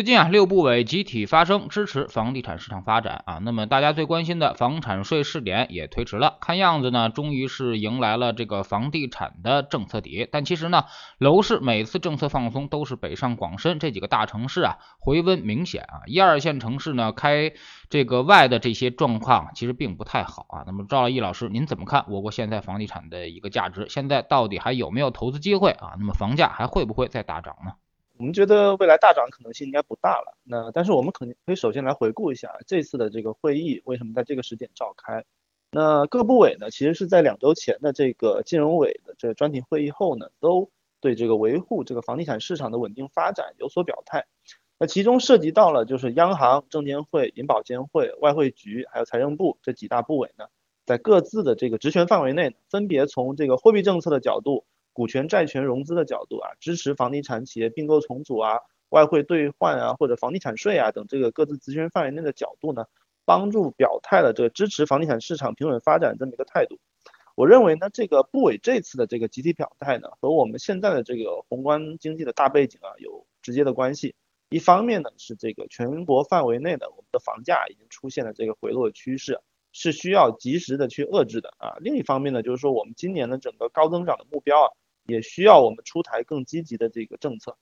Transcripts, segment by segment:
最近啊，六部委集体发声支持房地产市场发展啊。那么大家最关心的房产税试点也推迟了，看样子呢，终于是迎来了这个房地产的政策底。但其实呢，楼市每次政策放松都是北上广深这几个大城市啊回温明显啊，一二线城市呢开这个外的这些状况其实并不太好啊。那么赵毅老师，您怎么看我国现在房地产的一个价值？现在到底还有没有投资机会啊？那么房价还会不会再大涨呢？我们觉得未来大涨可能性应该不大了。那但是我们肯定可以首先来回顾一下这次的这个会议为什么在这个时点召开。那各部委呢，其实是在两周前的这个金融委的这个专题会议后呢，都对这个维护这个房地产市场的稳定发展有所表态。那其中涉及到了就是央行、证监会、银保监会、外汇局还有财政部这几大部委呢，在各自的这个职权范围内，分别从这个货币政策的角度。股权债权融资的角度啊，支持房地产企业并购重组啊，外汇兑换啊，或者房地产税啊等这个各自职权范围内的角度呢，帮助表态了这个支持房地产市场平稳发展这么一个态度。我认为呢，这个部委这次的这个集体表态呢，和我们现在的这个宏观经济的大背景啊有直接的关系。一方面呢，是这个全国范围内的我们的房价已经出现了这个回落趋势。是需要及时的去遏制的啊。另一方面呢，就是说我们今年的整个高增长的目标啊。也需要我们出台更积极的这个政策。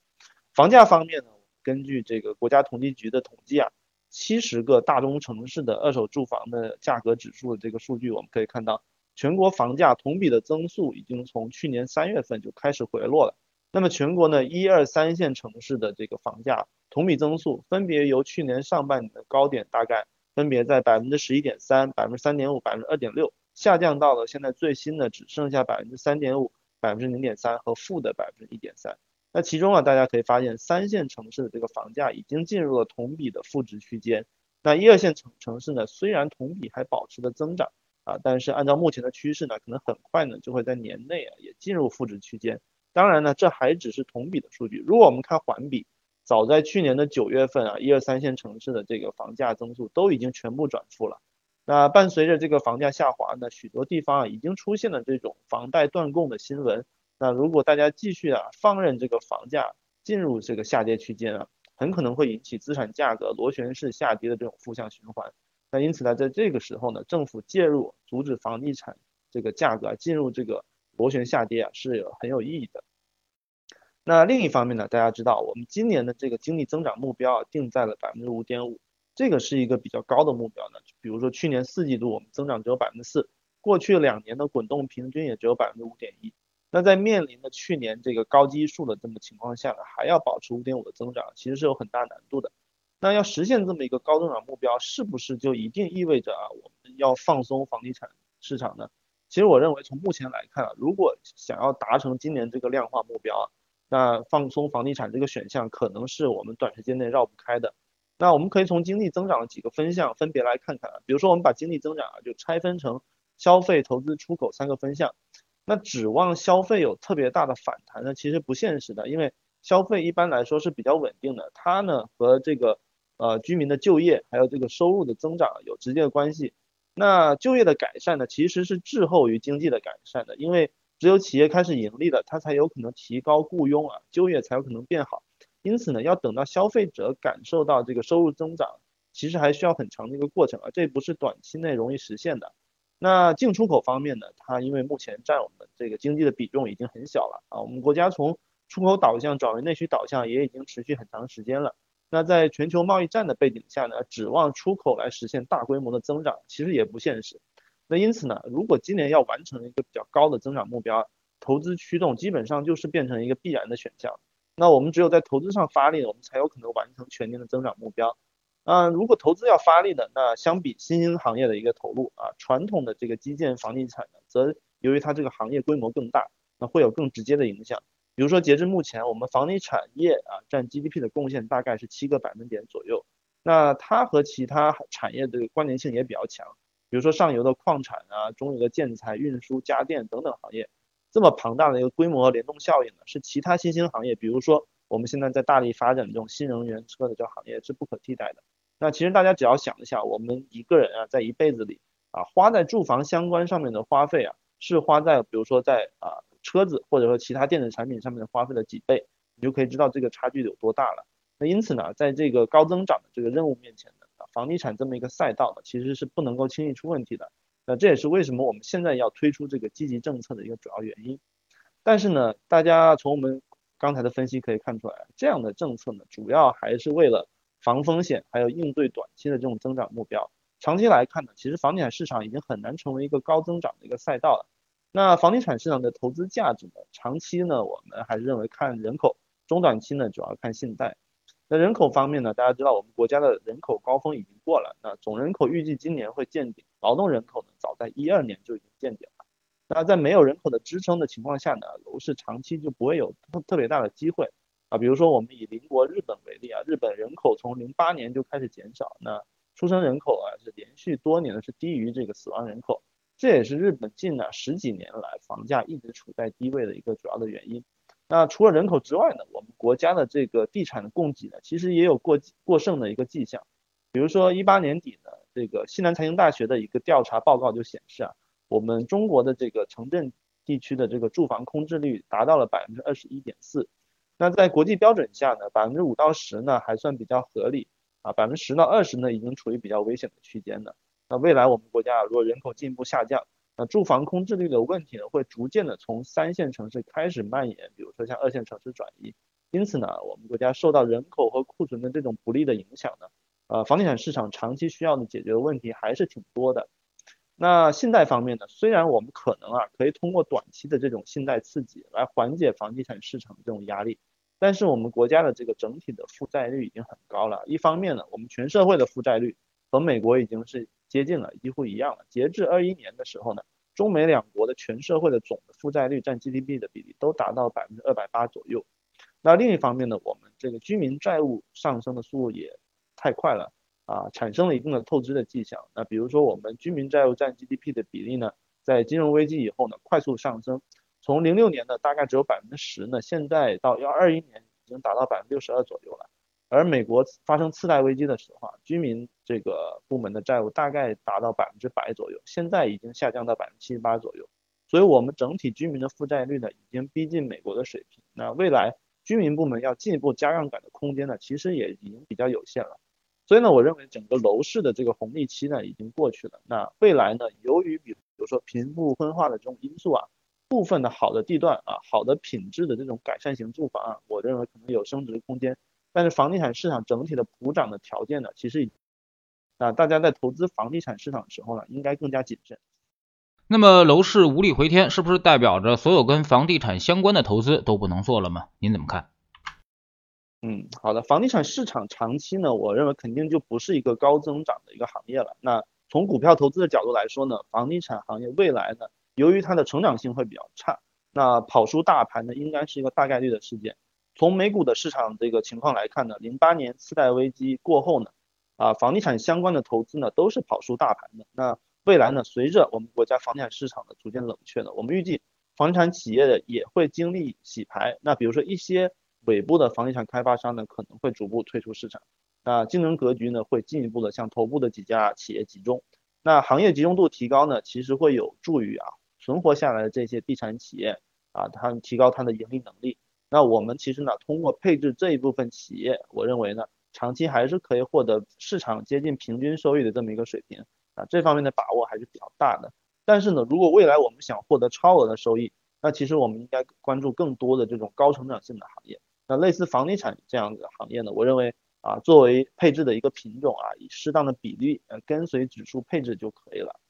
房价方面呢，根据这个国家统计局的统计啊，七十个大中城市的二手住房的价格指数的这个数据，我们可以看到，全国房价同比的增速已经从去年三月份就开始回落了。那么全国呢，一二三线城市的这个房价同比增速分别由去年上半年的高点大概分别在百分之十一点三、百分之三点五、百分之二点六，下降到了现在最新的只剩下百分之三点五。百分之零点三和负的百分之一点三，那其中啊，大家可以发现三线城市的这个房价已经进入了同比的负值区间，那一二线城城市呢，虽然同比还保持着增长啊，但是按照目前的趋势呢，可能很快呢就会在年内啊也进入负值区间。当然呢，这还只是同比的数据，如果我们看环比，早在去年的九月份啊，一二三线城市的这个房价增速都已经全部转负了。那伴随着这个房价下滑呢，许多地方啊已经出现了这种房贷断供的新闻。那如果大家继续啊放任这个房价进入这个下跌区间啊，很可能会引起资产价格螺旋式下跌的这种负向循环。那因此呢，在这个时候呢，政府介入阻止房地产这个价格进入这个螺旋下跌啊，是有很有意义的。那另一方面呢，大家知道我们今年的这个经济增长目标啊定在了百分之五点五。这个是一个比较高的目标呢，比如说去年四季度我们增长只有百分之四，过去两年的滚动平均也只有百分之五点一。那在面临的去年这个高基数的这么情况下呢，还要保持五点五的增长，其实是有很大难度的。那要实现这么一个高增长目标，是不是就一定意味着啊我们要放松房地产市场呢？其实我认为从目前来看啊，如果想要达成今年这个量化目标啊，那放松房地产这个选项可能是我们短时间内绕不开的。那我们可以从经济增长的几个分项分别来看看啊，比如说我们把经济增长啊就拆分成消费、投资、出口三个分项。那指望消费有特别大的反弹呢，其实不现实的，因为消费一般来说是比较稳定的，它呢和这个呃居民的就业还有这个收入的增长有直接的关系。那就业的改善呢，其实是滞后于经济的改善的，因为只有企业开始盈利了，它才有可能提高雇佣啊，就业才有可能变好。因此呢，要等到消费者感受到这个收入增长，其实还需要很长的一个过程啊，这不是短期内容易实现的。那进出口方面呢，它因为目前占我们这个经济的比重已经很小了啊，我们国家从出口导向转为内需导向也已经持续很长时间了。那在全球贸易战的背景下呢，指望出口来实现大规模的增长，其实也不现实。那因此呢，如果今年要完成一个比较高的增长目标，投资驱动基本上就是变成一个必然的选项。那我们只有在投资上发力，我们才有可能完成全年的增长目标。啊，如果投资要发力的，那相比新兴行业的一个投入啊，传统的这个基建房地产呢，则由于它这个行业规模更大，那会有更直接的影响。比如说，截至目前，我们房地产业啊占 GDP 的贡献大概是七个百分点左右。那它和其他产业的关联性也比较强，比如说上游的矿产啊，中游的建材、运输、家电等等行业。这么庞大的一个规模和联动效应呢，是其他新兴行业，比如说我们现在在大力发展这种新能源车的这行业是不可替代的。那其实大家只要想一下，我们一个人啊，在一辈子里啊，花在住房相关上面的花费啊，是花在比如说在啊车子或者说其他电子产品上面的花费的几倍，你就可以知道这个差距有多大了。那因此呢，在这个高增长的这个任务面前呢，啊，房地产这么一个赛道呢，其实是不能够轻易出问题的。那这也是为什么我们现在要推出这个积极政策的一个主要原因。但是呢，大家从我们刚才的分析可以看出来，这样的政策呢，主要还是为了防风险，还有应对短期的这种增长目标。长期来看呢，其实房地产市场已经很难成为一个高增长的一个赛道了。那房地产市场的投资价值呢，长期呢，我们还是认为看人口，中短期呢，主要看信贷。那人口方面呢，大家知道我们国家的人口高峰已经过了，那总人口预计今年会见顶，劳动人口呢，早在一二年就已经见顶了。那在没有人口的支撑的情况下呢，楼市长期就不会有特特别大的机会啊。比如说我们以邻国日本为例啊，日本人口从零八年就开始减少，那出生人口啊是连续多年的是低于这个死亡人口，这也是日本近呢十几年来房价一直处在低位的一个主要的原因。那除了人口之外呢，我们国家的这个地产的供给呢，其实也有过过剩的一个迹象。比如说一八年底呢，这个西南财经大学的一个调查报告就显示啊，我们中国的这个城镇地区的这个住房空置率达到了百分之二十一点四。那在国际标准下呢，百分之五到十呢还算比较合理啊，百分之十到二十呢已经处于比较危险的区间了。那未来我们国家如果人口进一步下降，那住房空置率的问题呢，会逐渐的从三线城市开始蔓延，比如说像二线城市转移。因此呢，我们国家受到人口和库存的这种不利的影响呢，呃，房地产市场长期需要的解决的问题还是挺多的。那信贷方面呢，虽然我们可能啊可以通过短期的这种信贷刺激来缓解房地产市场的这种压力，但是我们国家的这个整体的负债率已经很高了。一方面呢，我们全社会的负债率和美国已经是。接近了，几乎一样了。截至二一年的时候呢，中美两国的全社会的总的负债率占 GDP 的比例都达到百分之二百八左右。那另一方面呢，我们这个居民债务上升的速度也太快了啊，产生了一定的透支的迹象。那比如说我们居民债务占 GDP 的比例呢，在金融危机以后呢，快速上升，从零六年的大概只有百分之十呢，现在到幺二一年已经达到百分之六十二左右了。而美国发生次贷危机的时候啊，居民这个部门的债务大概达到百分之百左右，现在已经下降到百分之七十八左右。所以，我们整体居民的负债率呢，已经逼近美国的水平。那未来居民部门要进一步加杠杆的空间呢，其实也已经比较有限了。所以呢，我认为整个楼市的这个红利期呢，已经过去了。那未来呢，由于比比如说贫富分化的这种因素啊，部分的好的地段啊，好的品质的这种改善型住房啊，我认为可能有升值的空间。但是房地产市场整体的普涨的条件呢，其实啊，大家在投资房地产市场的时候呢，应该更加谨慎。那么楼市无力回天，是不是代表着所有跟房地产相关的投资都不能做了吗？您怎么看？嗯，好的，房地产市场长期呢，我认为肯定就不是一个高增长的一个行业了。那从股票投资的角度来说呢，房地产行业未来呢，由于它的成长性会比较差，那跑输大盘呢，应该是一个大概率的事件。从美股的市场这个情况来看呢，零八年次贷危机过后呢，啊，房地产相关的投资呢都是跑输大盘的。那未来呢，随着我们国家房地产市场的逐渐冷却呢，我们预计房地产企业的也会经历洗牌。那比如说一些尾部的房地产开发商呢，可能会逐步退出市场。那竞争格局呢，会进一步的向头部的几家企业集中。那行业集中度提高呢，其实会有助于啊存活下来的这些地产企业啊，它提高它的盈利能力。那我们其实呢，通过配置这一部分企业，我认为呢，长期还是可以获得市场接近平均收益的这么一个水平啊，这方面的把握还是比较大的。但是呢，如果未来我们想获得超额的收益，那其实我们应该关注更多的这种高成长性的行业。那类似房地产这样的行业呢，我认为啊，作为配置的一个品种啊，以适当的比例呃跟随指数配置就可以了。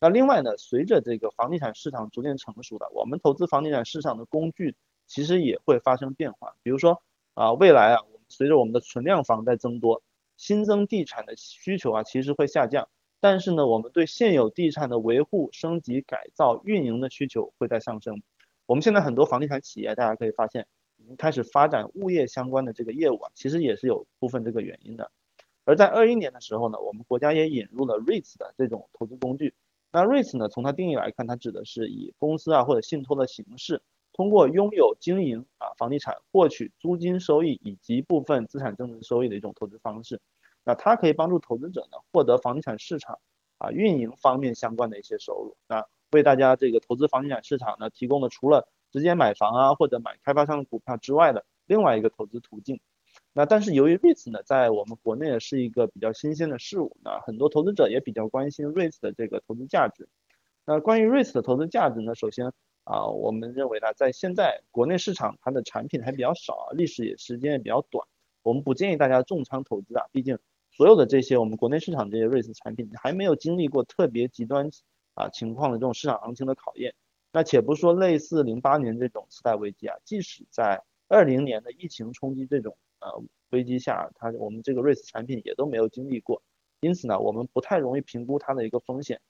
那另外呢，随着这个房地产市场逐渐成熟的，我们投资房地产市场的工具。其实也会发生变化，比如说啊，未来啊，随着我们的存量房在增多，新增地产的需求啊，其实会下降。但是呢，我们对现有地产的维护、升级、改造、运营的需求会在上升。我们现在很多房地产企业，大家可以发现，已经开始发展物业相关的这个业务啊，其实也是有部分这个原因的。而在二一年的时候呢，我们国家也引入了 REITs 的这种投资工具。那 REITs 呢，从它定义来看，它指的是以公司啊或者信托的形式。通过拥有经营啊房地产获取租金收益以及部分资产增值收益的一种投资方式。那它可以帮助投资者呢获得房地产市场啊运营方面相关的一些收入，那为大家这个投资房地产市场呢提供了除了直接买房啊或者买开发商的股票之外的另外一个投资途径。那但是由于 REITs 呢在我们国内是一个比较新鲜的事物，那很多投资者也比较关心 REITs 的这个投资价值。那关于 REITs 的投资价值呢，首先啊我们认为呢在现在国内市场它的产品还比较少啊，历史也时间也比较短，我们不建议大家重仓投资啊，毕竟。所有的这些我们国内市场这些 REITs 产品还没有经历过特别极端啊情况的这种市场行情的考验。那且不说类似零八年这种次贷危机啊，即使在二零年的疫情冲击这种呃危机下，它我们这个 REITs 产品也都没有经历过。因此呢，我们不太容易评估它的一个风险。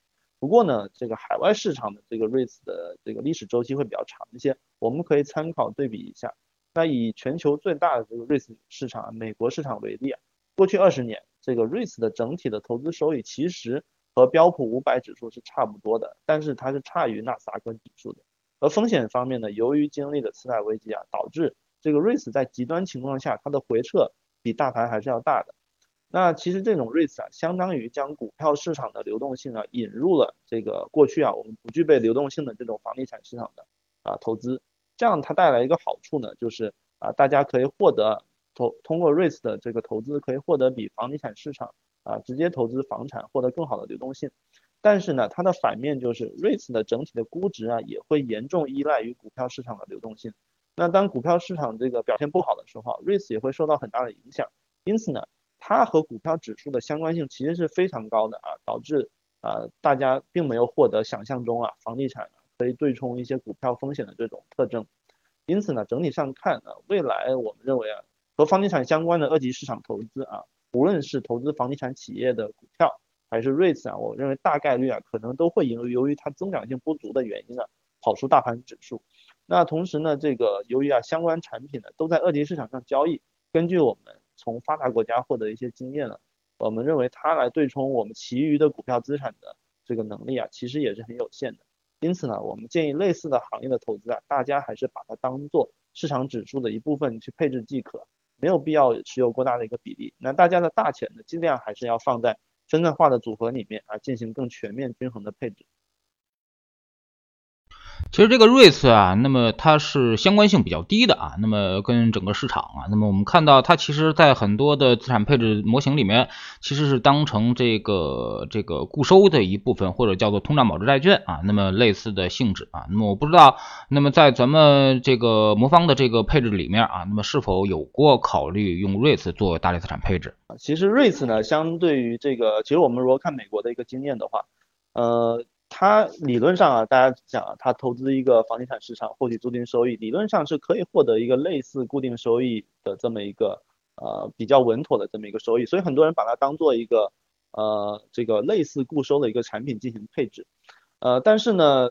不过呢，这个海外市场的这个 REITs 的这个历史周期会比较长一些，我们可以参考对比一下。那以全球最大的这个 REITs 市场美国市场为例啊，过去二十年。这个 REITs 的整体的投资收益其实和标普五百指数是差不多的，但是它是差于纳斯达克指数的。而风险方面呢，由于经历了次贷危机啊，导致这个 REITs 在极端情况下它的回撤比大盘还是要大的。那其实这种 REITs 啊，相当于将股票市场的流动性啊引入了这个过去啊我们不具备流动性的这种房地产市场的啊投资，这样它带来一个好处呢，就是啊大家可以获得。投通过 REITs 的这个投资，可以获得比房地产市场啊直接投资房产获得更好的流动性。但是呢，它的反面就是 REITs 的整体的估值啊也会严重依赖于股票市场的流动性。那当股票市场这个表现不好的时候，REITs 也会受到很大的影响。因此呢，它和股票指数的相关性其实是非常高的啊，导致啊大家并没有获得想象中啊房地产可以对冲一些股票风险的这种特征。因此呢，整体上看呢，未来我们认为啊。和房地产相关的二级市场投资啊，无论是投资房地产企业的股票，还是 REITs 啊，我认为大概率啊，可能都会由由于它增长性不足的原因啊，跑出大盘指数。那同时呢，这个由于啊，相关产品呢都在二级市场上交易，根据我们从发达国家获得一些经验了，我们认为它来对冲我们其余的股票资产的这个能力啊，其实也是很有限的。因此呢，我们建议类似的行业的投资啊，大家还是把它当做市场指数的一部分去配置即可。没有必要持有过大的一个比例，那大家的大钱呢，尽量还是要放在分散化的组合里面啊，进行更全面均衡的配置。其实这个 REITs 啊，那么它是相关性比较低的啊，那么跟整个市场啊，那么我们看到它其实在很多的资产配置模型里面，其实是当成这个这个固收的一部分，或者叫做通胀保值债券啊，那么类似的性质啊，那么我不知道，那么在咱们这个魔方的这个配置里面啊，那么是否有过考虑用 REITs 做大类资产配置啊？其实 REITs 呢，相对于这个，其实我们如果看美国的一个经验的话，呃。它理论上啊，大家讲啊，它投资一个房地产市场获取租金收益，理论上是可以获得一个类似固定收益的这么一个呃比较稳妥的这么一个收益，所以很多人把它当做一个呃这个类似固收的一个产品进行配置，呃但是呢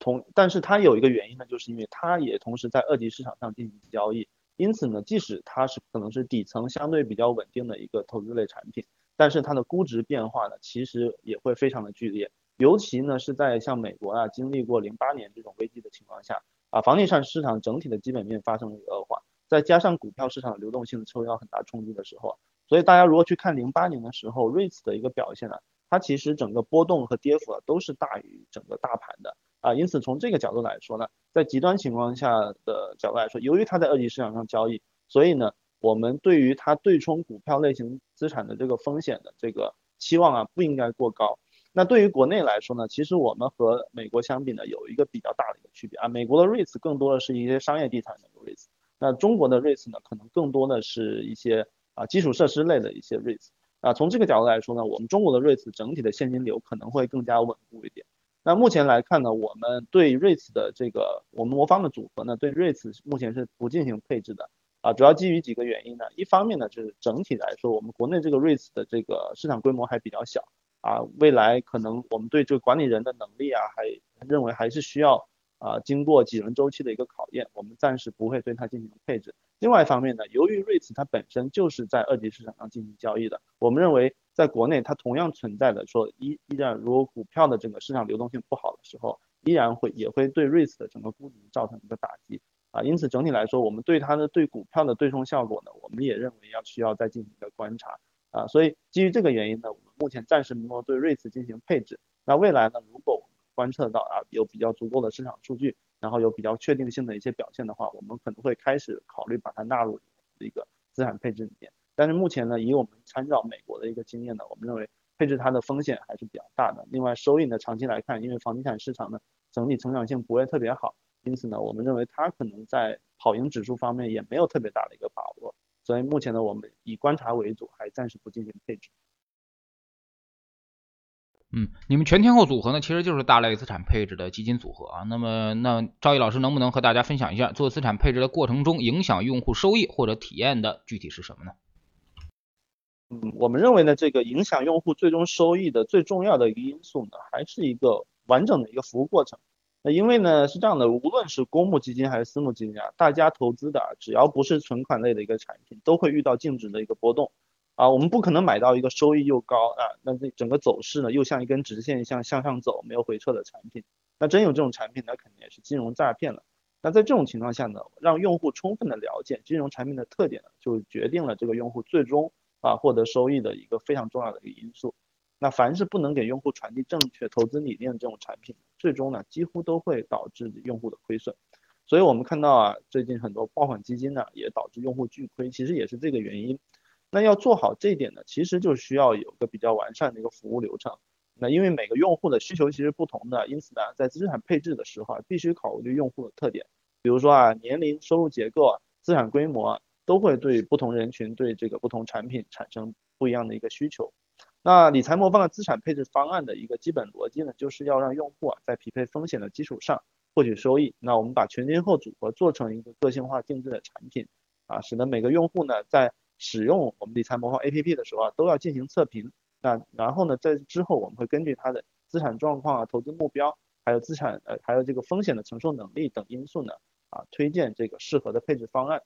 同但是它有一个原因呢，就是因为它也同时在二级市场上进行交易，因此呢即使它是可能是底层相对比较稳定的一个投资类产品，但是它的估值变化呢其实也会非常的剧烈。尤其呢是在像美国啊经历过零八年这种危机的情况下啊，房地产市场整体的基本面发生了一个恶化，再加上股票市场流动性受到很大冲击的时候，所以大家如果去看零八年的时候，REITs 的一个表现呢，它其实整个波动和跌幅啊都是大于整个大盘的啊，因此从这个角度来说呢，在极端情况下的角度来说，由于它在二级市场上交易，所以呢，我们对于它对冲股票类型资产的这个风险的这个期望啊不应该过高。那对于国内来说呢，其实我们和美国相比呢，有一个比较大的一个区别啊。美国的 REITs 更多的是一些商业地产的 REITs，那中国的 REITs 呢，可能更多的是一些啊基础设施类的一些 REITs。啊，从这个角度来说呢，我们中国的 REITs 整体的现金流可能会更加稳固一点。那目前来看呢，我们对 REITs 的这个我们魔方的组合呢，对 REITs 目前是不进行配置的啊，主要基于几个原因呢。一方面呢，就是整体来说，我们国内这个 REITs 的这个市场规模还比较小。啊，未来可能我们对这个管理人的能力啊，还认为还是需要啊，经过几轮周期的一个考验，我们暂时不会对它进行配置。另外一方面呢，由于 REITs 它本身就是在二级市场上进行交易的，我们认为在国内它同样存在的说依依然如果股票的整个市场流动性不好的时候，依然会也会对 REITs 的整个估值造成一个打击啊。因此整体来说，我们对它的对股票的对冲效果呢，我们也认为要需要再进行一个观察啊。所以基于这个原因呢，目前暂时没有对 REITs 进行配置。那未来呢，如果观测到啊有比较足够的市场数据，然后有比较确定性的一些表现的话，我们可能会开始考虑把它纳入一个资产配置里面。但是目前呢，以我们参照美国的一个经验呢，我们认为配置它的风险还是比较大的。另外，收益呢，长期来看，因为房地产市场呢整体成长性不会特别好，因此呢，我们认为它可能在跑赢指数方面也没有特别大的一个把握。所以目前呢，我们以观察为主，还暂时不进行配置。嗯，你们全天候组合呢，其实就是大类资产配置的基金组合啊。那么，那赵毅老师能不能和大家分享一下，做资产配置的过程中影响用户收益或者体验的具体是什么呢？嗯，我们认为呢，这个影响用户最终收益的最重要的一个因素呢，还是一个完整的一个服务过程。那因为呢是这样的，无论是公募基金还是私募基金啊，大家投资的只要不是存款类的一个产品，都会遇到净值的一个波动。啊，我们不可能买到一个收益又高啊，那这整个走势呢又像一根直线向向上走没有回撤的产品，那真有这种产品，那肯定也是金融诈骗了。那在这种情况下呢，让用户充分的了解金融产品的特点呢，就决定了这个用户最终啊获得收益的一个非常重要的一个因素。那凡是不能给用户传递正确投资理念的这种产品，最终呢几乎都会导致用户的亏损。所以我们看到啊，最近很多爆款基金呢也导致用户巨亏，其实也是这个原因。那要做好这一点呢，其实就需要有个比较完善的一个服务流程。那因为每个用户的需求其实不同的，因此呢，在资产配置的时候啊，必须考虑用户的特点，比如说啊，年龄、收入结构、资产规模，都会对不同人群对这个不同产品产生不一样的一个需求。那理财魔方的资产配置方案的一个基本逻辑呢，就是要让用户啊在匹配风险的基础上获取收益。那我们把全天候组合做成一个个性化定制的产品啊，使得每个用户呢在使用我们理财魔方 APP 的时候啊，都要进行测评。那然后呢，在之后我们会根据他的资产状况啊、投资目标，还有资产呃，还有这个风险的承受能力等因素呢，啊，推荐这个适合的配置方案。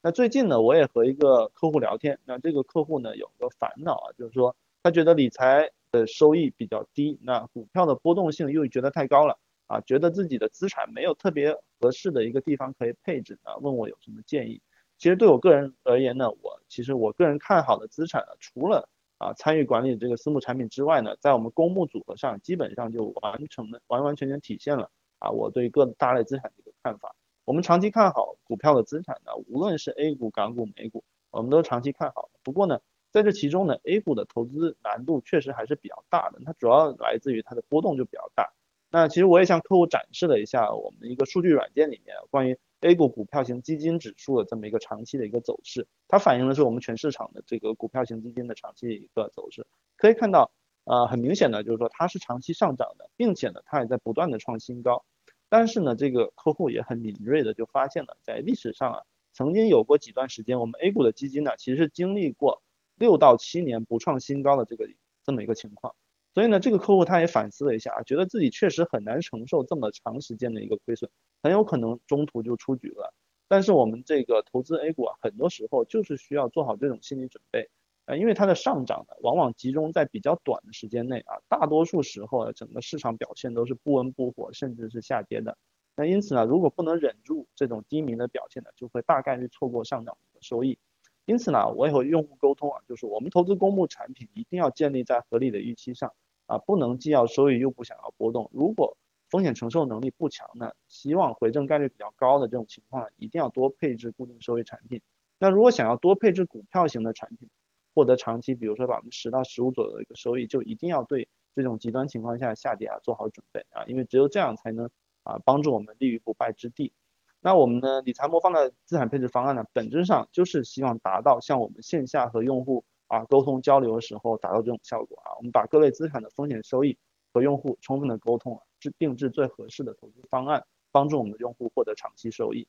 那最近呢，我也和一个客户聊天，那这个客户呢有个烦恼啊，就是说他觉得理财的收益比较低，那股票的波动性又觉得太高了啊，觉得自己的资产没有特别合适的一个地方可以配置啊，问我有什么建议。其实对我个人而言呢，我其实我个人看好的资产呢，除了啊参与管理这个私募产品之外呢，在我们公募组合上，基本上就完成了完完全全体现了啊我对各大类资产的一个看法。我们长期看好股票的资产呢，无论是 A 股、港股、美股，我们都长期看好。不过呢，在这其中呢，A 股的投资难度确实还是比较大的，它主要来自于它的波动就比较大。那其实我也向客户展示了一下我们的一个数据软件里面关于。A 股股票型基金指数的这么一个长期的一个走势，它反映的是我们全市场的这个股票型基金的长期一个走势。可以看到，呃，很明显的就是说它是长期上涨的，并且呢，它也在不断的创新高。但是呢，这个客户也很敏锐的就发现了，在历史上啊，曾经有过几段时间，我们 A 股的基金呢，其实经历过六到七年不创新高的这个这么一个情况。所以呢，这个客户他也反思了一下啊，觉得自己确实很难承受这么长时间的一个亏损，很有可能中途就出局了。但是我们这个投资 A 股啊，很多时候就是需要做好这种心理准备啊，因为它的上涨呢，往往集中在比较短的时间内啊，大多数时候啊，整个市场表现都是不温不火，甚至是下跌的。那因此呢，如果不能忍住这种低迷的表现呢，就会大概率错过上涨的收益。因此呢，我也和用户沟通啊，就是我们投资公募产品一定要建立在合理的预期上。啊，不能既要收益又不想要波动。如果风险承受能力不强呢，希望回正概率比较高的这种情况，一定要多配置固定收益产品。那如果想要多配置股票型的产品，获得长期，比如说百分之十到十五左右的一个收益，就一定要对这种极端情况下下跌啊做好准备啊，因为只有这样才能啊帮助我们立于不败之地。那我们的理财魔方的资产配置方案呢，本质上就是希望达到像我们线下和用户。啊，沟通交流的时候达到这种效果啊，我们把各类资产的风险收益和用户充分的沟通啊，制定制最合适的投资方案，帮助我们的用户获得长期收益。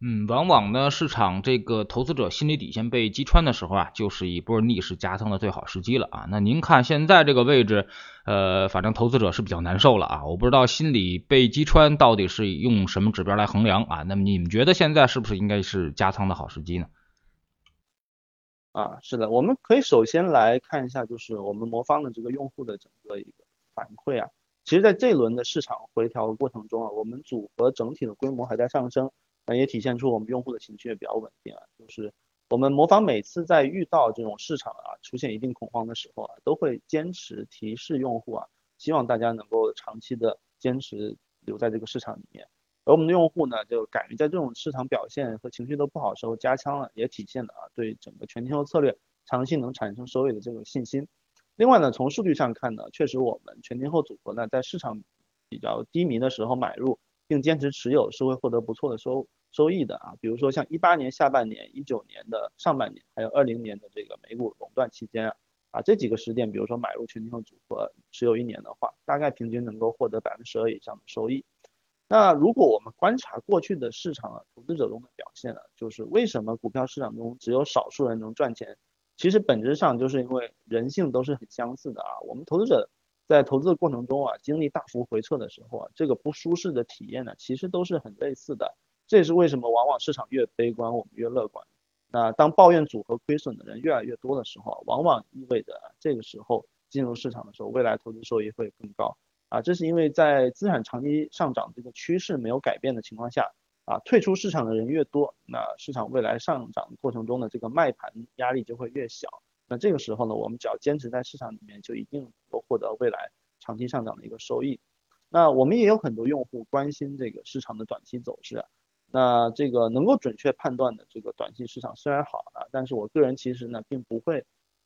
嗯，往往呢，市场这个投资者心理底线被击穿的时候啊，就是一波逆势加仓的最好时机了啊。那您看现在这个位置，呃，反正投资者是比较难受了啊。我不知道心理被击穿到底是用什么指标来衡量啊？那么你们觉得现在是不是应该是加仓的好时机呢？啊，是的，我们可以首先来看一下，就是我们魔方的这个用户的整个一个反馈啊。其实在这一轮的市场回调过程中啊，我们组合整体的规模还在上升，那也体现出我们用户的情绪也比较稳定啊。就是我们魔方每次在遇到这种市场啊出现一定恐慌的时候啊，都会坚持提示用户啊，希望大家能够长期的坚持留在这个市场里面。而我们的用户呢，就敢于在这种市场表现和情绪都不好时候加仓了，也体现了啊对整个全天候策略长期能产生收益的这个信心。另外呢，从数据上看呢，确实我们全天候组合呢，在市场比较低迷的时候买入并坚持持有，是会获得不错的收收益的啊。比如说像一八年下半年、一九年的上半年，还有二零年的这个美股垄断期间啊，啊这几个时点，比如说买入全天候组合持有一年的话，大概平均能够获得百分之十二以上的收益。那如果我们观察过去的市场啊，投资者中的表现呢，就是为什么股票市场中只有少数人能赚钱？其实本质上就是因为人性都是很相似的啊。我们投资者在投资的过程中啊，经历大幅回撤的时候啊，这个不舒适的体验呢，其实都是很类似的。这也是为什么往往市场越悲观，我们越乐观。那当抱怨组合亏损的人越来越多的时候，往往意味着这个时候进入市场的时候，未来投资收益会更高啊。这是因为在资产长期上涨这个趋势没有改变的情况下。啊，退出市场的人越多，那市场未来上涨过程中的这个卖盘压力就会越小。那这个时候呢，我们只要坚持在市场里面，就一定能够获得未来长期上涨的一个收益。那我们也有很多用户关心这个市场的短期走势。那这个能够准确判断的这个短期市场虽然好啊，但是我个人其实呢，并不会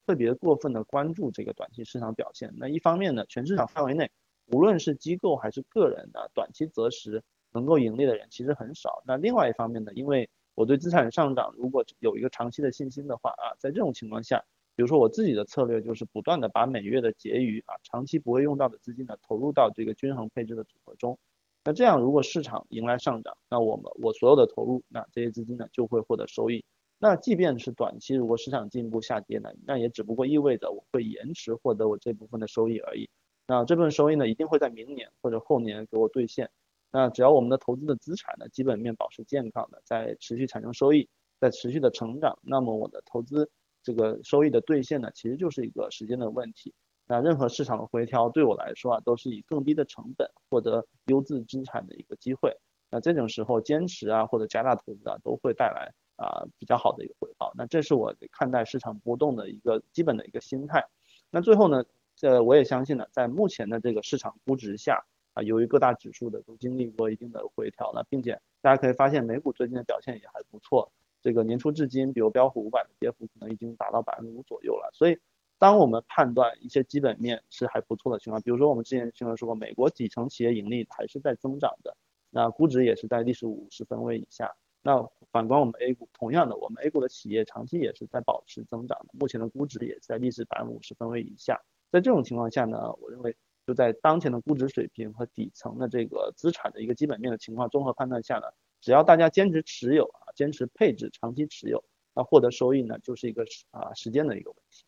特别过分的关注这个短期市场表现。那一方面呢，全市场范围内，无论是机构还是个人的短期择时。能够盈利的人其实很少。那另外一方面呢，因为我对资产上涨如果有一个长期的信心的话啊，在这种情况下，比如说我自己的策略就是不断的把每月的结余啊，长期不会用到的资金呢，投入到这个均衡配置的组合中。那这样如果市场迎来上涨，那我们我所有的投入，那这些资金呢就会获得收益。那即便是短期如果市场进一步下跌呢，那也只不过意味着我会延迟获得我这部分的收益而已。那这部分收益呢，一定会在明年或者后年给我兑现。那只要我们的投资的资产呢基本面保持健康的，在持续产生收益，在持续的成长，那么我的投资这个收益的兑现呢，其实就是一个时间的问题。那任何市场的回调对我来说啊，都是以更低的成本获得优质资产的一个机会。那这种时候坚持啊或者加大投资啊，都会带来啊比较好的一个回报。那这是我看待市场波动的一个基本的一个心态。那最后呢，这我也相信呢，在目前的这个市场估值下。啊，由于各大指数的都经历过一定的回调了，并且大家可以发现美股最近的表现也还不错。这个年初至今，比如标普五百的跌幅可能已经达到百分之五左右了。所以，当我们判断一些基本面是还不错的情况，比如说我们之前新闻说过，美国几成企业盈利还是在增长的，那估值也是在历史五十分位以下。那反观我们 A 股，同样的，我们 A 股的企业长期也是在保持增长的，目前的估值也在历史百分之五十分位以下。在这种情况下呢，我认为。就在当前的估值水平和底层的这个资产的一个基本面的情况综合判断下呢，只要大家坚持持有啊，坚持配置，长期持有，那获得收益呢，就是一个啊时间的一个问题。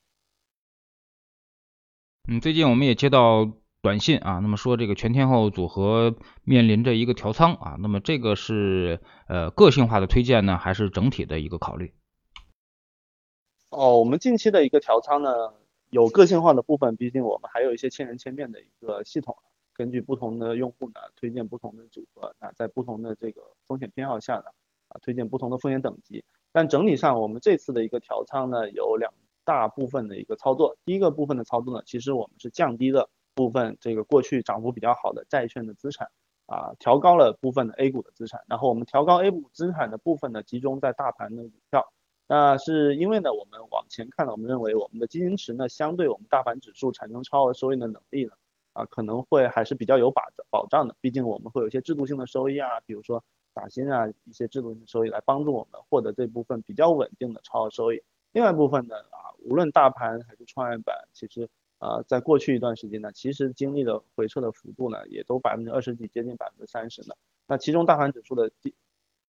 嗯，最近我们也接到短信啊，那么说这个全天候组合面临着一个调仓啊，那么这个是呃个性化的推荐呢，还是整体的一个考虑？哦，我们近期的一个调仓呢。有个性化的部分，毕竟我们还有一些千人千面的一个系统，根据不同的用户呢推荐不同的组合，那在不同的这个风险偏好下呢，啊推荐不同的风险等级。但整体上，我们这次的一个调仓呢有两大部分的一个操作。第一个部分的操作呢，其实我们是降低了部分这个过去涨幅比较好的债券的资产，啊调高了部分的 A 股的资产，然后我们调高 A 股资产的部分呢集中在大盘的股票。那是因为呢，我们往前看呢，我们认为我们的基金池呢，相对我们大盘指数产生超额收益的能力呢，啊，可能会还是比较有保保障的。毕竟我们会有一些制度性的收益啊，比如说打新啊，一些制度性的收益来帮助我们获得这部分比较稳定的超额收益。另外一部分呢，啊，无论大盘还是创业板，其实啊，在过去一段时间呢，其实经历了回撤的幅度呢，也都百分之二十几，接近百分之三十呢。那其中大盘指数的跌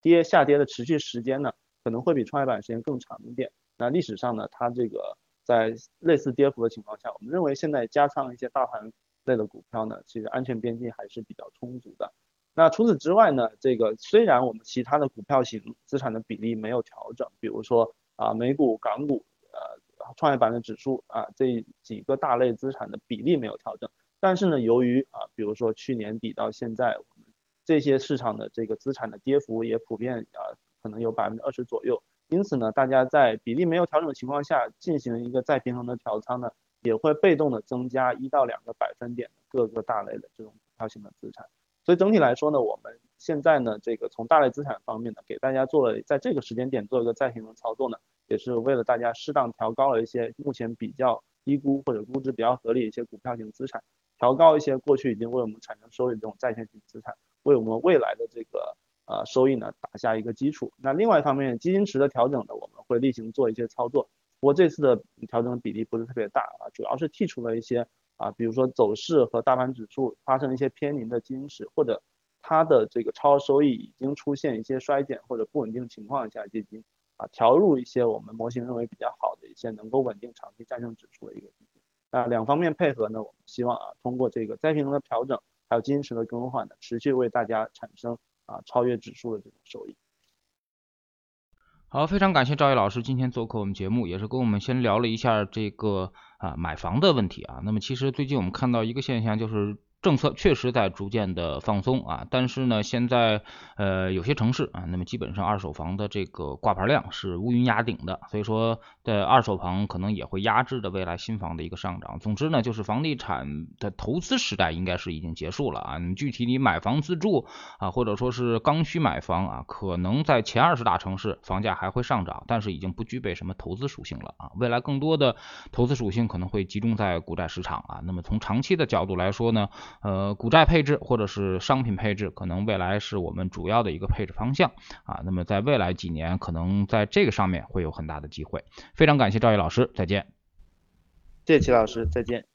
跌下跌的持续时间呢？可能会比创业板时间更长一点。那历史上呢，它这个在类似跌幅的情况下，我们认为现在加仓一些大盘类的股票呢，其实安全边际还是比较充足的。那除此之外呢，这个虽然我们其他的股票型资产的比例没有调整，比如说啊美股、港股、呃创业板的指数啊这几个大类资产的比例没有调整，但是呢，由于啊比如说去年底到现在，我们这些市场的这个资产的跌幅也普遍啊，可能有百分之二十左右。因此呢，大家在比例没有调整的情况下进行一个再平衡的调仓呢，也会被动的增加一到两个百分点各个大类的这种股票型的资产。所以整体来说呢，我们现在呢，这个从大类资产方面呢，给大家做了在这个时间点做一个再平衡操作呢，也是为了大家适当调高了一些目前比较低估或者估值比较合理一些股票型资产，调高一些过去已经为我们产生收益这种在线型资产，为我们未来的这个。呃，收益呢打下一个基础。那另外一方面，基金池的调整呢，我们会例行做一些操作。不过这次的调整比例不是特别大啊，主要是剔除了一些啊，比如说走势和大盘指数发生一些偏离的基金池，或者它的这个超额收益已经出现一些衰减或者不稳定情况下，基金啊调入一些我们模型认为比较好的一些能够稳定长期战胜指数的一个基金。啊，两方面配合呢，我们希望啊通过这个再平衡的调整，还有基金池的更换呢，持续为大家产生。啊，超越指数的这种收益。好，非常感谢赵毅老师今天做客我们节目，也是跟我们先聊了一下这个啊买房的问题啊。那么其实最近我们看到一个现象就是。政策确实在逐渐的放松啊，但是呢，现在呃有些城市啊，那么基本上二手房的这个挂牌量是乌云压顶的，所以说的二手房可能也会压制着未来新房的一个上涨。总之呢，就是房地产的投资时代应该是已经结束了啊。你具体你买房自住啊，或者说是刚需买房啊，可能在前二十大城市房价还会上涨，但是已经不具备什么投资属性了啊。未来更多的投资属性可能会集中在股债市场啊。那么从长期的角度来说呢？呃，股债配置或者是商品配置，可能未来是我们主要的一个配置方向啊。那么在未来几年，可能在这个上面会有很大的机会。非常感谢赵毅老师，再见。谢谢齐老师，再见。